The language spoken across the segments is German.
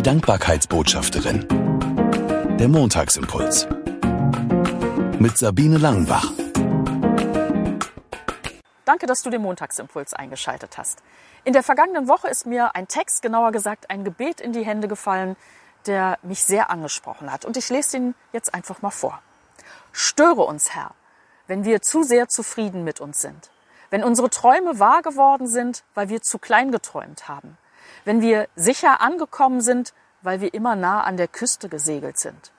Die Dankbarkeitsbotschafterin. Der Montagsimpuls. Mit Sabine Langenbach. Danke, dass du den Montagsimpuls eingeschaltet hast. In der vergangenen Woche ist mir ein Text, genauer gesagt ein Gebet in die Hände gefallen, der mich sehr angesprochen hat. Und ich lese ihn jetzt einfach mal vor. Störe uns, Herr, wenn wir zu sehr zufrieden mit uns sind. Wenn unsere Träume wahr geworden sind, weil wir zu klein geträumt haben wenn wir sicher angekommen sind, weil wir immer nah an der Küste gesegelt sind.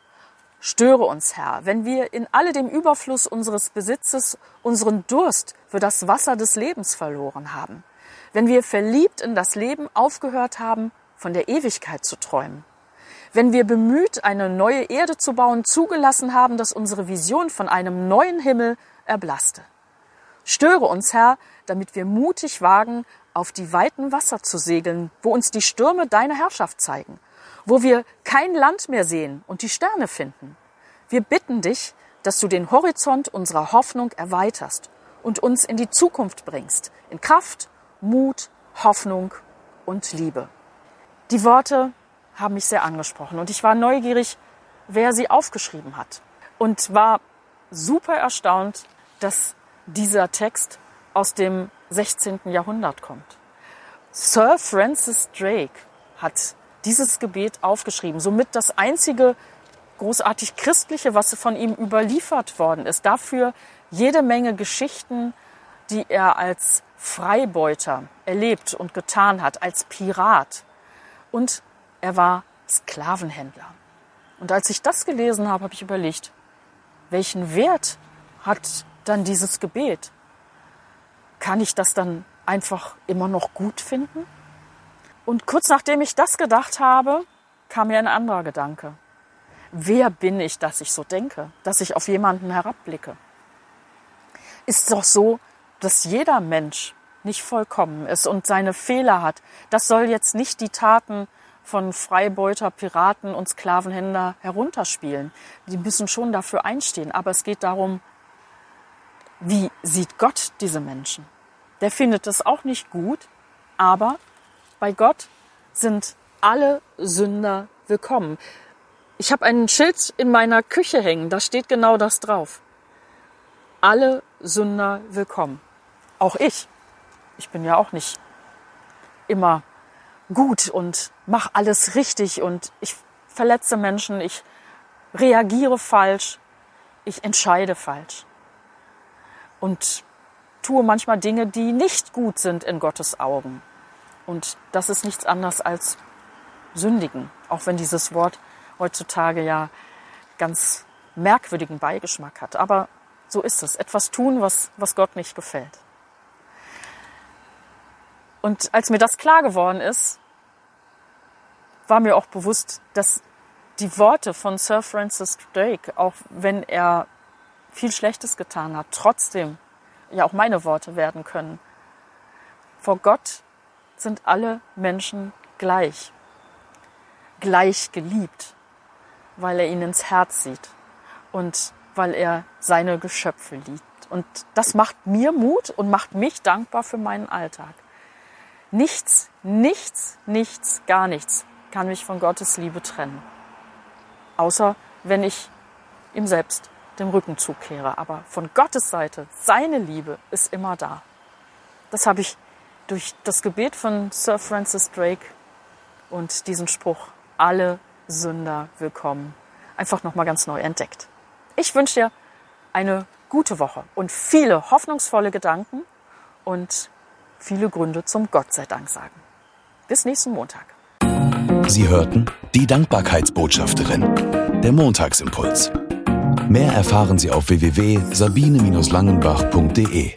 Störe uns, Herr, wenn wir in alle dem Überfluss unseres Besitzes unseren Durst für das Wasser des Lebens verloren haben. Wenn wir verliebt in das Leben aufgehört haben, von der Ewigkeit zu träumen. Wenn wir bemüht, eine neue Erde zu bauen, zugelassen haben, dass unsere Vision von einem neuen Himmel erblasste. Störe uns, Herr, damit wir mutig wagen, auf die weiten Wasser zu segeln, wo uns die Stürme deine Herrschaft zeigen, wo wir kein Land mehr sehen und die Sterne finden. Wir bitten dich, dass du den Horizont unserer Hoffnung erweiterst und uns in die Zukunft bringst, in Kraft, Mut, Hoffnung und Liebe. Die Worte haben mich sehr angesprochen und ich war neugierig, wer sie aufgeschrieben hat und war super erstaunt, dass dieser Text aus dem 16. Jahrhundert kommt. Sir Francis Drake hat dieses Gebet aufgeschrieben, somit das einzige großartig christliche, was von ihm überliefert worden ist. Dafür jede Menge Geschichten, die er als Freibeuter erlebt und getan hat, als Pirat. Und er war Sklavenhändler. Und als ich das gelesen habe, habe ich überlegt, welchen Wert hat dann dieses Gebet? Kann ich das dann einfach immer noch gut finden? Und kurz nachdem ich das gedacht habe, kam mir ein anderer Gedanke. Wer bin ich, dass ich so denke, dass ich auf jemanden herabblicke? Ist doch so, dass jeder Mensch nicht vollkommen ist und seine Fehler hat. Das soll jetzt nicht die Taten von Freibeuter, Piraten und Sklavenhändler herunterspielen. Die müssen schon dafür einstehen. Aber es geht darum, wie sieht Gott diese Menschen? Der findet es auch nicht gut, aber bei Gott sind alle Sünder willkommen. Ich habe ein Schild in meiner Küche hängen, da steht genau das drauf. Alle Sünder willkommen. Auch ich. Ich bin ja auch nicht immer gut und mache alles richtig und ich verletze Menschen, ich reagiere falsch, ich entscheide falsch. Und tue manchmal Dinge, die nicht gut sind in Gottes Augen. Und das ist nichts anderes als sündigen, auch wenn dieses Wort heutzutage ja ganz merkwürdigen Beigeschmack hat. Aber so ist es. Etwas tun, was, was Gott nicht gefällt. Und als mir das klar geworden ist, war mir auch bewusst, dass die Worte von Sir Francis Drake, auch wenn er viel Schlechtes getan hat, trotzdem ja auch meine Worte werden können. Vor Gott sind alle Menschen gleich, gleich geliebt, weil er ihnen ins Herz sieht und weil er seine Geschöpfe liebt. Und das macht mir Mut und macht mich dankbar für meinen Alltag. Nichts, nichts, nichts, gar nichts kann mich von Gottes Liebe trennen. Außer wenn ich ihm selbst dem Rücken zukehre. Aber von Gottes Seite, seine Liebe ist immer da. Das habe ich durch das Gebet von Sir Francis Drake und diesen Spruch, alle Sünder willkommen, einfach nochmal ganz neu entdeckt. Ich wünsche dir eine gute Woche und viele hoffnungsvolle Gedanken und viele Gründe zum Gott sei Dank sagen. Bis nächsten Montag. Sie hörten die Dankbarkeitsbotschafterin, der Montagsimpuls. Mehr erfahren Sie auf www.sabine-langenbach.de.